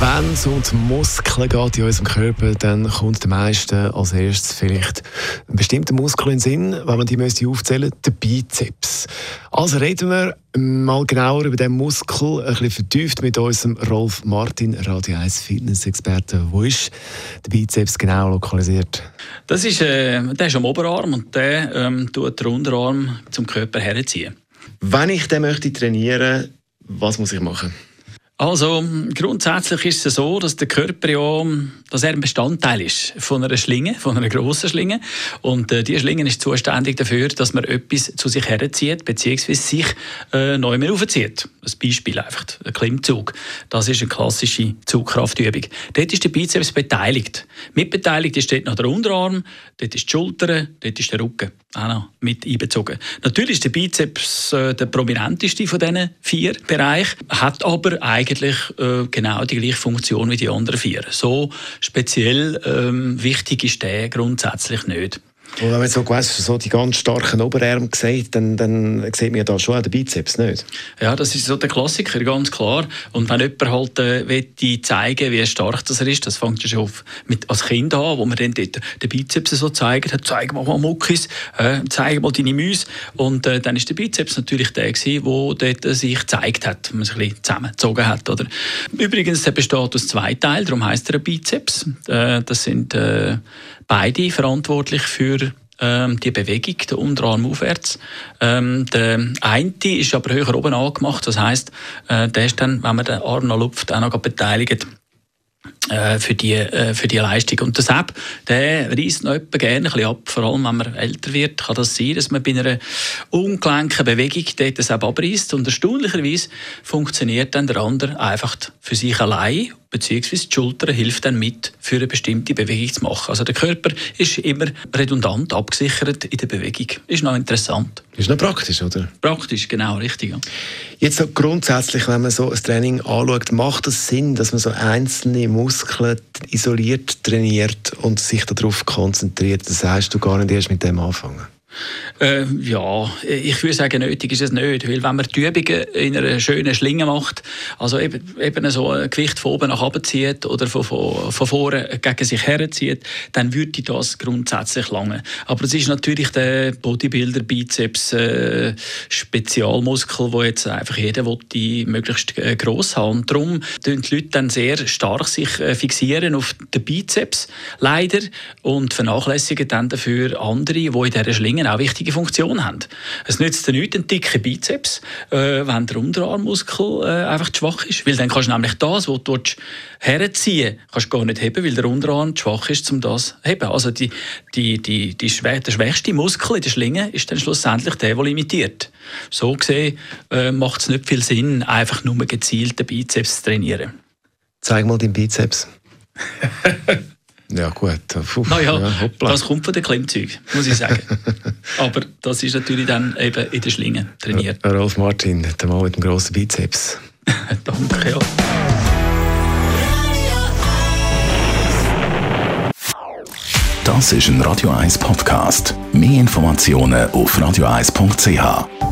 Wenn es um die Muskeln geht in unserem Körper, dann kommt den meisten als erstes vielleicht ein bestimmter Muskel in den Sinn, wenn man die müsste aufzählen der Bizeps. Also reden wir mal genauer über den Muskel, ein bisschen vertieft mit unserem Rolf Martin, Radio 1 Fitness-Experte. Wo ist der Bizeps genau lokalisiert? Das ist, äh, der ist am Oberarm und der ähm, tut den Unterarm zum Körper herziehen. Wenn ich den möchte trainieren, was muss ich machen? Also grundsätzlich ist es so, dass der Körper ja, dass er ein Bestandteil ist von einer Schlinge, von einer grossen Schlinge. Und äh, diese Schlinge ist zuständig dafür, dass man etwas zu sich herzieht, beziehungsweise sich äh, neu mehr aufzieht. Ein Beispiel einfach, ein Klimmzug. Das ist eine klassische Zugkraftübung. Dort ist der Bizeps beteiligt. Mitbeteiligt ist dort noch der Unterarm, dort ist die Schulter, dort ist der Rücken auch noch mit einbezogen. Natürlich ist der Bizeps äh, der prominenteste von diesen vier Bereichen, hat aber eigentlich äh, genau die gleiche Funktion wie die anderen vier. So speziell ähm, wichtig ist der grundsätzlich nicht. Und wenn man so, weißt, so die ganz starken Oberarme sieht, dann, dann sieht man ja da schon auch den Bizeps, nicht? Ja, das ist so der Klassiker, ganz klar. Und wenn jemand halt äh, zeigen wie stark das er ist, das fängt ja schon auf, mit, als Kind an, wo man dann dort den Bizeps so zeigt, hat, zeig mal Muckis, äh, zeig mal deine Müsse. Und äh, dann ist der Bizeps natürlich der gewesen, dort sich gezeigt hat, man sich ein bisschen zusammengezogen hat. Oder? Übrigens, der besteht aus zwei Teilen, darum heisst er Bizeps. Äh, das sind äh, beide verantwortlich für ähm, die Bewegung, der Unterarm aufwärts. Ähm, der eine ist aber höher oben angemacht, das heisst, äh, der ist dann, wenn man den Arm noch lupft, auch noch beteiligt äh, für die, äh, für die Leistung. Und der Sepp, der reißt noch gerne ein ab, vor allem wenn man älter wird, kann das sein, dass man bei einer ungelenken Bewegung dort das Sepp abreißt und erstaunlicherweise funktioniert dann der andere einfach für sich allein beziehungsweise die Schulter hilft dann mit, für eine bestimmte Bewegung zu machen. Also der Körper ist immer redundant abgesichert in der Bewegung. Ist noch interessant. Ist noch praktisch, oder? Praktisch, genau, richtig. Ja. Jetzt so grundsätzlich, wenn man so ein Training anschaut, macht es Sinn, dass man so einzelne Muskeln isoliert trainiert und sich darauf konzentriert? Das heißt, du gar nicht erst mit dem anfangen? Äh, ja, ich würde sagen, nötig ist es nicht, weil wenn man die Übungen in einer schönen Schlinge macht, also eben, eben so ein Gewicht von oben nach unten zieht oder von, von, von vorne gegen sich herzieht, dann würde das grundsätzlich lange. Aber es ist natürlich der Bodybuilder-Bizeps äh, Spezialmuskel, wo jetzt einfach jeder die möglichst äh, gross haben. Und darum tun die Leute dann sehr stark sich äh, fixieren auf den Bizeps, leider, und vernachlässigen dann dafür andere, die in dieser Schlinge auch wichtige Funktion haben. Es nützt dir nichts, einen dicken Bizeps, äh, wenn der Unterarmmuskel äh, einfach zu schwach ist. Weil dann kannst du nämlich das, was du herziehen kannst du gar nicht heben, weil der Unterarm zu schwach ist, um das zu heben. Also die, die, die, die schwä der schwächste Muskel in der Schlinge ist dann schlussendlich der, der limitiert. So gesehen äh, macht es nicht viel Sinn, einfach nur gezielt den Bizeps zu trainieren. Zeig mal den Bizeps. Ja, gut. Puh, naja, ja, das kommt von den Klimmzeugen, muss ich sagen. Aber das ist natürlich dann eben in der Schlinge trainiert. Rolf Martin, der Mann mit dem grossen Bizeps. Danke, ja. Das ist ein Radio 1 Podcast. Mehr Informationen auf radio1.ch.